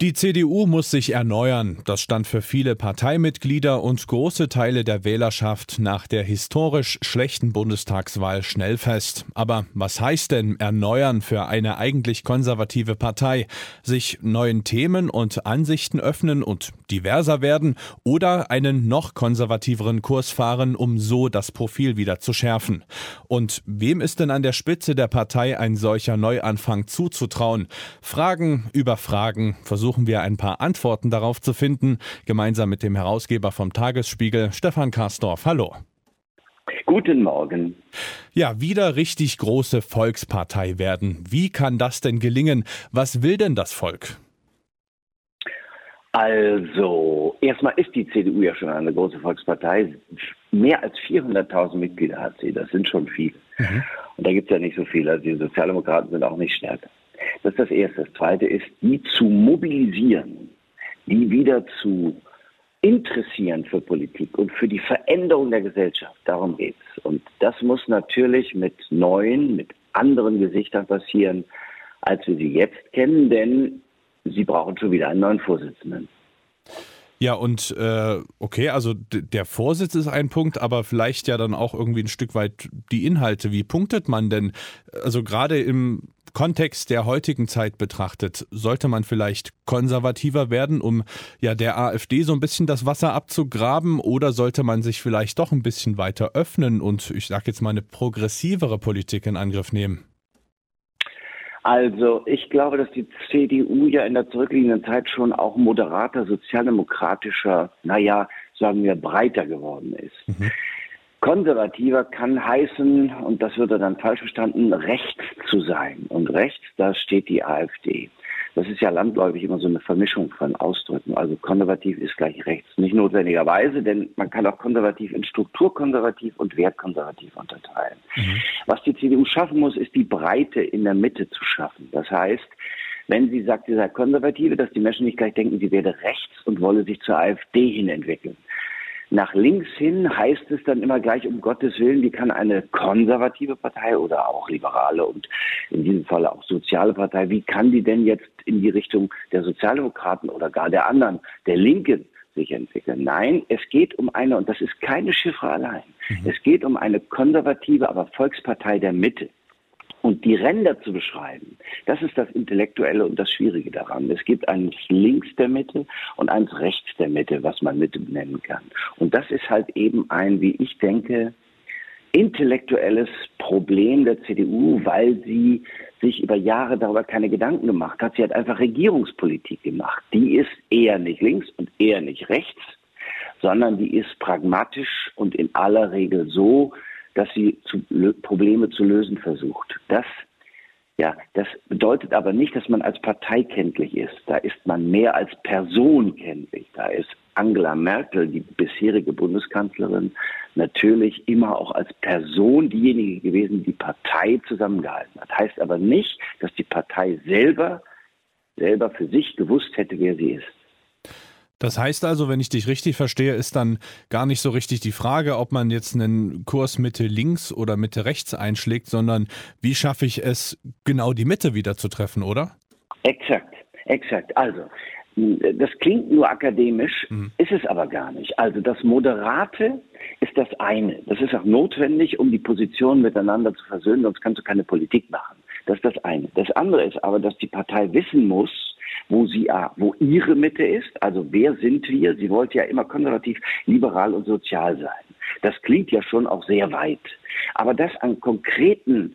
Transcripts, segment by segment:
Die CDU muss sich erneuern. Das stand für viele Parteimitglieder und große Teile der Wählerschaft nach der historisch schlechten Bundestagswahl schnell fest. Aber was heißt denn erneuern für eine eigentlich konservative Partei? Sich neuen Themen und Ansichten öffnen und diverser werden oder einen noch konservativeren Kurs fahren, um so das Profil wieder zu schärfen? Und wem ist denn an der Spitze der Partei ein solcher Neuanfang zuzutrauen? Fragen über Fragen versuchen versuchen wir ein paar Antworten darauf zu finden, gemeinsam mit dem Herausgeber vom Tagesspiegel, Stefan Karsdorf. Hallo. Guten Morgen. Ja, wieder richtig große Volkspartei werden. Wie kann das denn gelingen? Was will denn das Volk? Also, erstmal ist die CDU ja schon eine große Volkspartei. Mehr als 400.000 Mitglieder hat sie. Das sind schon viele. Mhm. Und da gibt es ja nicht so viele. Also die Sozialdemokraten sind auch nicht stärker. Das ist das Erste. Das Zweite ist, die zu mobilisieren, die wieder zu interessieren für Politik und für die Veränderung der Gesellschaft. Darum geht es. Und das muss natürlich mit neuen, mit anderen Gesichtern passieren, als wir sie jetzt kennen, denn sie brauchen schon wieder einen neuen Vorsitzenden. Ja, und äh, okay, also der Vorsitz ist ein Punkt, aber vielleicht ja dann auch irgendwie ein Stück weit die Inhalte. Wie punktet man denn? Also gerade im Kontext der heutigen Zeit betrachtet, sollte man vielleicht konservativer werden, um ja der AfD so ein bisschen das Wasser abzugraben oder sollte man sich vielleicht doch ein bisschen weiter öffnen und ich sage jetzt mal eine progressivere Politik in Angriff nehmen? Also ich glaube, dass die CDU ja in der zurückliegenden Zeit schon auch moderater, sozialdemokratischer, naja, sagen wir, breiter geworden ist. Mhm. Konservativer kann heißen, und das wird dann falsch verstanden, rechts zu sein. Und rechts, da steht die AfD. Das ist ja landläufig immer so eine Vermischung von Ausdrücken. Also konservativ ist gleich rechts. Nicht notwendigerweise, denn man kann auch konservativ in strukturkonservativ und wertkonservativ unterteilen. Mhm. Was die CDU schaffen muss, ist die Breite in der Mitte zu schaffen. Das heißt, wenn sie sagt, sie sei konservative, dass die Menschen nicht gleich denken, sie werde rechts und wolle sich zur AfD hin entwickeln. Nach links hin heißt es dann immer gleich, um Gottes Willen, wie kann eine konservative Partei oder auch liberale und in diesem Fall auch soziale Partei, wie kann die denn jetzt in die Richtung der Sozialdemokraten oder gar der anderen, der Linken sich entwickeln. Nein, es geht um eine, und das ist keine Chiffre allein, mhm. es geht um eine konservative, aber Volkspartei der Mitte. Und die Ränder zu beschreiben, das ist das Intellektuelle und das Schwierige daran. Es gibt eines links der Mitte und eines rechts der Mitte, was man Mitte nennen kann. Und das ist halt eben ein, wie ich denke, intellektuelles Problem der CDU, weil sie sich über Jahre darüber keine Gedanken gemacht hat. Sie hat einfach Regierungspolitik gemacht. Die ist eher nicht links und eher nicht rechts, sondern die ist pragmatisch und in aller Regel so, dass sie zu, Probleme zu lösen versucht. Das, ja, das bedeutet aber nicht, dass man als Partei kenntlich ist. Da ist man mehr als Person kenntlich. Da ist Angela Merkel, die bisherige Bundeskanzlerin, natürlich immer auch als Person diejenige gewesen, die Partei zusammengehalten hat. Heißt aber nicht, dass die Partei selber selber für sich gewusst hätte, wer sie ist. Das heißt also, wenn ich dich richtig verstehe, ist dann gar nicht so richtig die Frage, ob man jetzt einen Kurs Mitte links oder Mitte rechts einschlägt, sondern wie schaffe ich es, genau die Mitte wieder zu treffen, oder? Exakt, exakt. Also, das klingt nur akademisch, mhm. ist es aber gar nicht. Also das Moderate ist das eine. Das ist auch notwendig, um die Positionen miteinander zu versöhnen, sonst kannst du keine Politik machen. Das ist das eine. Das andere ist aber, dass die Partei wissen muss, wo sie, wo ihre Mitte ist. Also wer sind wir? Sie wollte ja immer konservativ, liberal und sozial sein. Das klingt ja schon auch sehr weit. Aber das an konkreten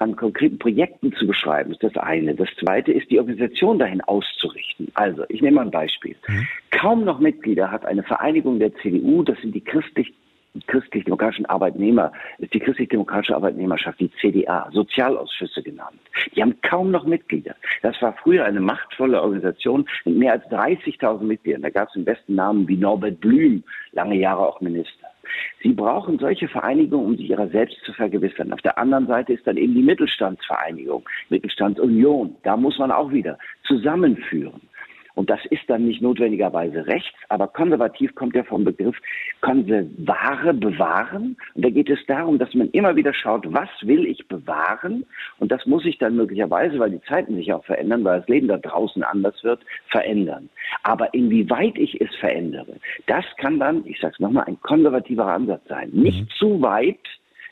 an konkreten Projekten zu beschreiben, ist das eine. Das zweite ist, die Organisation dahin auszurichten. Also, ich nehme mal ein Beispiel. Mhm. Kaum noch Mitglieder hat eine Vereinigung der CDU, das sind die christlich christlich-demokratischen Arbeitnehmer, ist die christlich-demokratische Arbeitnehmerschaft, die CDA, Sozialausschüsse genannt. Die haben kaum noch Mitglieder. Das war früher eine machtvolle Organisation mit mehr als 30.000 Mitgliedern. Da gab es im besten Namen wie Norbert Blüm, lange Jahre auch Minister. Sie brauchen solche Vereinigungen, um sich ihrer selbst zu vergewissern. Auf der anderen Seite ist dann eben die Mittelstandsvereinigung, Mittelstandsunion. Da muss man auch wieder zusammenführen. Und das ist dann nicht notwendigerweise rechts, aber konservativ kommt ja vom Begriff konservare, bewahren. Und da geht es darum, dass man immer wieder schaut, was will ich bewahren? Und das muss sich dann möglicherweise, weil die Zeiten sich auch verändern, weil das Leben da draußen anders wird, verändern. Aber inwieweit ich es verändere, das kann dann, ich sage es nochmal, ein konservativer Ansatz sein. Nicht mhm. zu weit,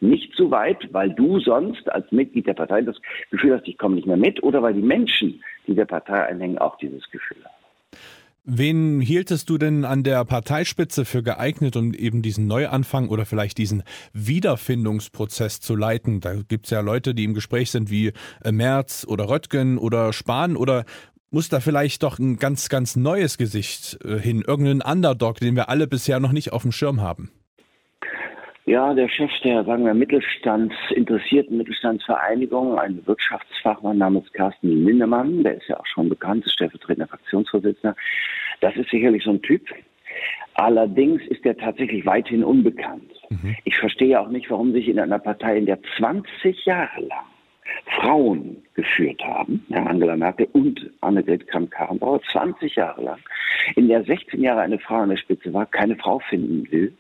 nicht zu weit, weil du sonst als Mitglied der Partei das Gefühl hast, ich komme nicht mehr mit, oder weil die Menschen, die der Partei einhängen, auch dieses Gefühl haben. Wen hieltest du denn an der Parteispitze für geeignet, um eben diesen Neuanfang oder vielleicht diesen Wiederfindungsprozess zu leiten? Da gibt es ja Leute, die im Gespräch sind wie äh, Merz oder Röttgen oder Spahn oder muss da vielleicht doch ein ganz, ganz neues Gesicht äh, hin, irgendeinen Underdog, den wir alle bisher noch nicht auf dem Schirm haben? Ja, der Chef der, sagen wir, Mittelstands, interessierten Mittelstandsvereinigung, ein Wirtschaftsfachmann namens Carsten Lindemann, der ist ja auch schon bekannt, ist stellvertretender Fraktionsvorsitzender. Das ist sicherlich so ein Typ. Allerdings ist er tatsächlich weithin unbekannt. Mhm. Ich verstehe auch nicht, warum sich in einer Partei, in der 20 Jahre lang Frauen geführt haben, ja, Angela Merkel und Annegret Kramp-Karrenbauer, 20 Jahre lang, in der 16 Jahre eine Frau an der Spitze war, keine Frau finden will,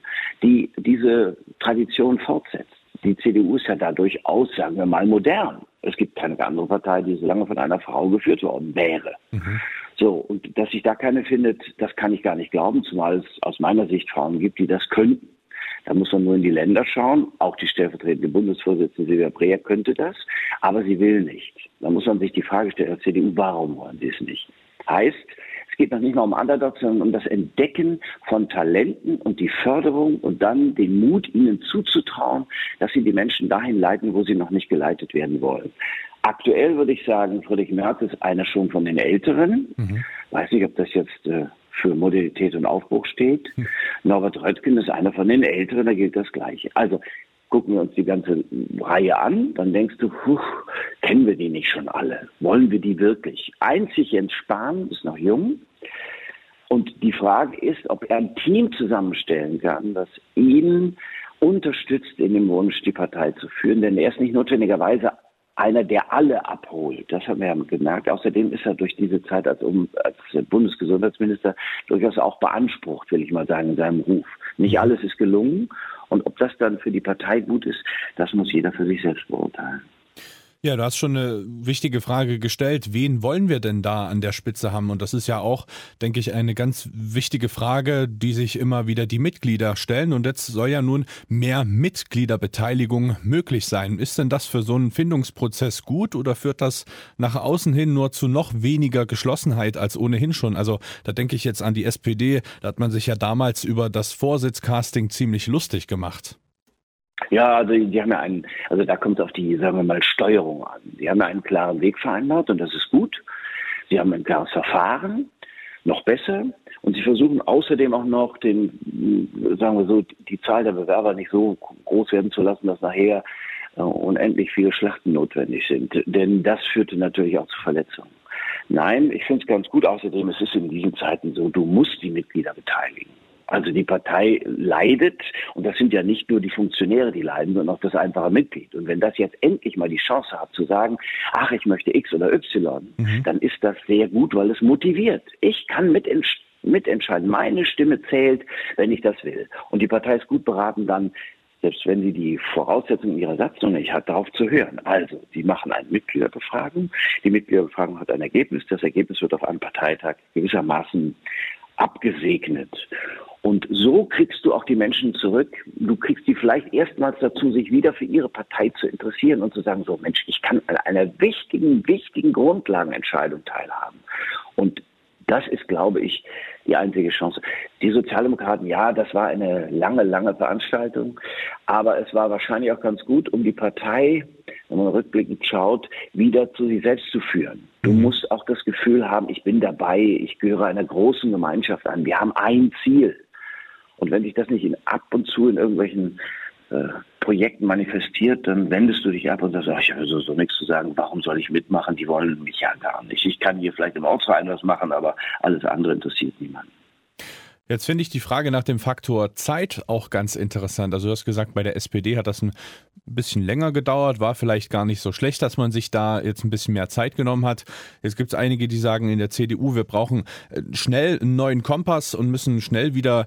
die diese Tradition fortsetzt. Die CDU ist ja da durchaus, sagen wir mal, modern. Es gibt keine andere Partei, die so lange von einer Frau geführt worden wäre. Mhm. So, und dass sich da keine findet, das kann ich gar nicht glauben, zumal es aus meiner Sicht Frauen gibt, die das könnten. Da muss man nur in die Länder schauen. Auch die stellvertretende Bundesvorsitzende Silvia Breer könnte das, aber sie will nicht. Da muss man sich die Frage stellen, der CDU, warum wollen sie es nicht? Heißt, es geht noch nicht mal um Underdogs, sondern um das Entdecken von Talenten und die Förderung und dann den Mut, ihnen zuzutrauen, dass sie die Menschen dahin leiten, wo sie noch nicht geleitet werden wollen. Aktuell würde ich sagen, Friedrich Merz ist einer schon von den Älteren. Mhm. Weiß nicht, ob das jetzt äh, für Modernität und Aufbruch steht. Mhm. Norbert Röttgen ist einer von den Älteren, da gilt das Gleiche. Also gucken wir uns die ganze Reihe an, dann denkst du, puh, kennen wir die nicht schon alle? Wollen wir die wirklich? Einzig Jens Spahn ist noch jung. Und die Frage ist, ob er ein Team zusammenstellen kann, das ihn unterstützt in dem Wunsch, die Partei zu führen. Denn er ist nicht notwendigerweise einer, der alle abholt. Das haben wir ja gemerkt. Außerdem ist er durch diese Zeit als, um, als Bundesgesundheitsminister durchaus auch beansprucht, will ich mal sagen, in seinem Ruf. Nicht alles ist gelungen. Und ob das dann für die Partei gut ist, das muss jeder für sich selbst beurteilen. Ja, du hast schon eine wichtige Frage gestellt. Wen wollen wir denn da an der Spitze haben? Und das ist ja auch, denke ich, eine ganz wichtige Frage, die sich immer wieder die Mitglieder stellen. Und jetzt soll ja nun mehr Mitgliederbeteiligung möglich sein. Ist denn das für so einen Findungsprozess gut oder führt das nach außen hin nur zu noch weniger Geschlossenheit als ohnehin schon? Also da denke ich jetzt an die SPD. Da hat man sich ja damals über das Vorsitzcasting ziemlich lustig gemacht. Ja, also die haben ja einen, also da kommt es auf die, sagen wir mal, Steuerung an. Die haben ja einen klaren Weg vereinbart und das ist gut. Sie haben ein klares Verfahren, noch besser. Und sie versuchen außerdem auch noch den, sagen wir so, die Zahl der Bewerber nicht so groß werden zu lassen, dass nachher äh, unendlich viele Schlachten notwendig sind. Denn das führte natürlich auch zu Verletzungen. Nein, ich finde es ganz gut. Außerdem es ist in diesen Zeiten so, du musst die Mitglieder beteiligen. Also die Partei leidet, und das sind ja nicht nur die Funktionäre, die leiden, sondern auch das einfache Mitglied. Und wenn das jetzt endlich mal die Chance hat zu sagen, ach, ich möchte X oder Y, mhm. dann ist das sehr gut, weil es motiviert. Ich kann mitentscheiden. Meine Stimme zählt, wenn ich das will. Und die Partei ist gut beraten, dann selbst wenn sie die Voraussetzungen ihrer Satzung nicht hat, darauf zu hören. Also, sie machen eine Mitgliederbefragung. Die Mitgliederbefragung hat ein Ergebnis. Das Ergebnis wird auf einem Parteitag gewissermaßen abgesegnet. Und so kriegst du auch die Menschen zurück. Du kriegst die vielleicht erstmals dazu, sich wieder für ihre Partei zu interessieren und zu sagen, so Mensch, ich kann an einer wichtigen, wichtigen Grundlagenentscheidung teilhaben. Und das ist, glaube ich, die einzige Chance. Die Sozialdemokraten, ja, das war eine lange, lange Veranstaltung, aber es war wahrscheinlich auch ganz gut, um die Partei, wenn man rückblickend schaut, wieder zu sich selbst zu führen. Du mhm. musst auch das Gefühl haben, ich bin dabei, ich gehöre einer großen Gemeinschaft an, wir haben ein Ziel. Und wenn sich das nicht in, ab und zu in irgendwelchen äh, Projekten manifestiert, dann wendest du dich ab und sagst, ach, ich habe so, so nichts zu sagen, warum soll ich mitmachen? Die wollen mich ja gar nicht. Ich kann hier vielleicht im Ortsverein was machen, aber alles andere interessiert niemanden. Jetzt finde ich die Frage nach dem Faktor Zeit auch ganz interessant. Also du hast gesagt, bei der SPD hat das ein bisschen länger gedauert, war vielleicht gar nicht so schlecht, dass man sich da jetzt ein bisschen mehr Zeit genommen hat. Jetzt gibt es einige, die sagen in der CDU, wir brauchen äh, schnell einen neuen Kompass und müssen schnell wieder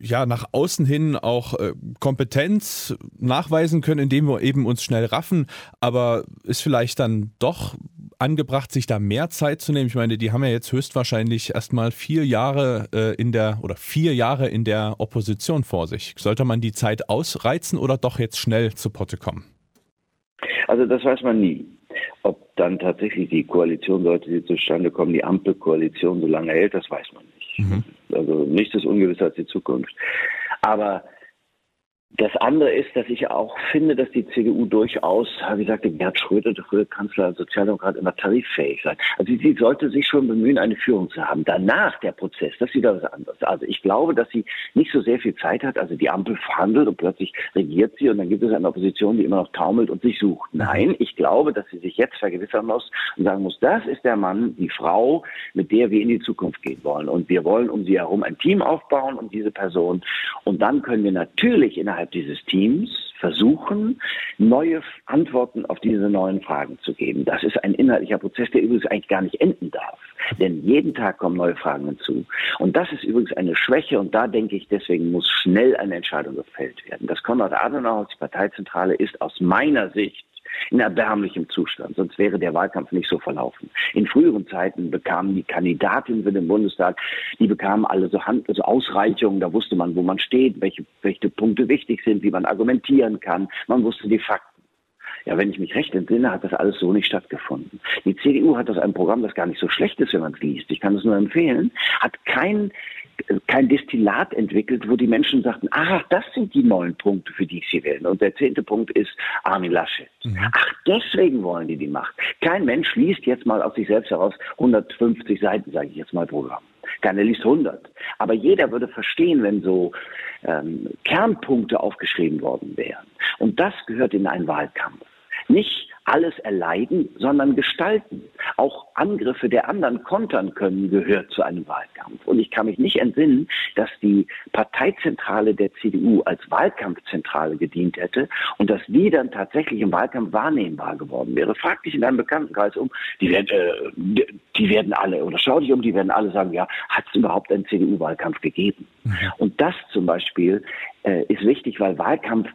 ja nach außen hin auch äh, Kompetenz nachweisen können, indem wir eben uns schnell raffen, aber ist vielleicht dann doch angebracht, sich da mehr Zeit zu nehmen? Ich meine, die haben ja jetzt höchstwahrscheinlich erstmal vier Jahre äh, in der oder vier Jahre in der Opposition vor sich. Sollte man die Zeit ausreizen oder doch jetzt schnell zu Potte kommen? Also das weiß man nie. Ob dann tatsächlich die Koalition, sollte sie zustande kommen, die Ampelkoalition so lange hält, das weiß man nicht. Mhm. Also nichts ist ungewisser als die Zukunft. Aber das andere ist, dass ich auch finde, dass die CDU durchaus, wie sagte Gerhard Schröder, der frühere Kanzler, Sozialdemokrat, immer tariffähig sein. Also sie sollte sich schon bemühen, eine Führung zu haben. Danach der Prozess, das ist wieder was anderes. Also ich glaube, dass sie nicht so sehr viel Zeit hat. Also die Ampel verhandelt und plötzlich regiert sie und dann gibt es eine Opposition, die immer noch taumelt und sich sucht. Nein, ich glaube, dass sie sich jetzt vergewissern muss und sagen muss, das ist der Mann, die Frau, mit der wir in die Zukunft gehen wollen. Und wir wollen um sie herum ein Team aufbauen, um diese Person. Und dann können wir natürlich innerhalb innerhalb dieses Teams versuchen, neue Antworten auf diese neuen Fragen zu geben. Das ist ein inhaltlicher Prozess, der übrigens eigentlich gar nicht enden darf. Denn jeden Tag kommen neue Fragen hinzu. Und das ist übrigens eine Schwäche und da denke ich, deswegen muss schnell eine Entscheidung gefällt werden. Das Konrad Adenauer, die Parteizentrale, ist aus meiner Sicht in erbärmlichem Zustand. Sonst wäre der Wahlkampf nicht so verlaufen. In früheren Zeiten bekamen die Kandidatinnen für den Bundestag, die bekamen alle so, Hand, also Ausreichungen. Da wusste man, wo man steht, welche, welche Punkte wichtig sind, wie man argumentieren kann. Man wusste die Fakten. Ja, wenn ich mich recht entsinne, hat das alles so nicht stattgefunden. Die CDU hat das ein Programm, das gar nicht so schlecht ist, wenn man es liest. Ich kann es nur empfehlen. Hat kein kein Destillat entwickelt, wo die Menschen sagten, ach, das sind die neun Punkte, für die ich sie wählen. Und der zehnte Punkt ist Armin Laschet. Mhm. Ach, deswegen wollen die die Macht. Kein Mensch liest jetzt mal aus sich selbst heraus 150 Seiten, sage ich jetzt mal, Programm. Keiner liest 100. Aber jeder würde verstehen, wenn so ähm, Kernpunkte aufgeschrieben worden wären. Und das gehört in einen Wahlkampf. Nicht alles erleiden, sondern gestalten. Auch Angriffe der anderen kontern können, gehört zu einem Wahlkampf. Und ich kann mich nicht entsinnen, dass die Parteizentrale der CDU als Wahlkampfzentrale gedient hätte und dass die dann tatsächlich im Wahlkampf wahrnehmbar geworden wäre. Frag dich in deinem Bekanntenkreis um, die werden, äh, die werden alle, oder schau dich um, die werden alle sagen, ja, hat es überhaupt einen CDU-Wahlkampf gegeben? Mhm. Und das zum Beispiel äh, ist wichtig, weil Wahlkampf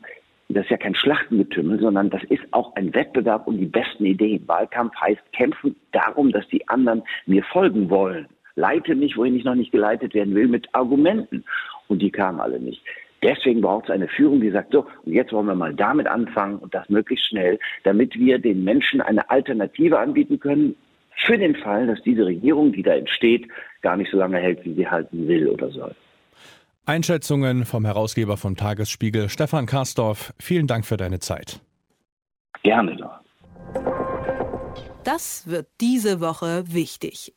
das ist ja kein Schlachtengetümmel, sondern das ist auch ein Wettbewerb um die besten Ideen. Wahlkampf heißt kämpfen darum, dass die anderen mir folgen wollen. Leite mich, wohin ich noch nicht geleitet werden will, mit Argumenten. Und die kamen alle nicht. Deswegen braucht es eine Führung, die sagt, so, und jetzt wollen wir mal damit anfangen und das möglichst schnell, damit wir den Menschen eine Alternative anbieten können, für den Fall, dass diese Regierung, die da entsteht, gar nicht so lange hält, wie sie halten will oder soll. Einschätzungen vom Herausgeber vom Tagesspiegel, Stefan Karsdorf. Vielen Dank für deine Zeit. Gerne doch. Das wird diese Woche wichtig.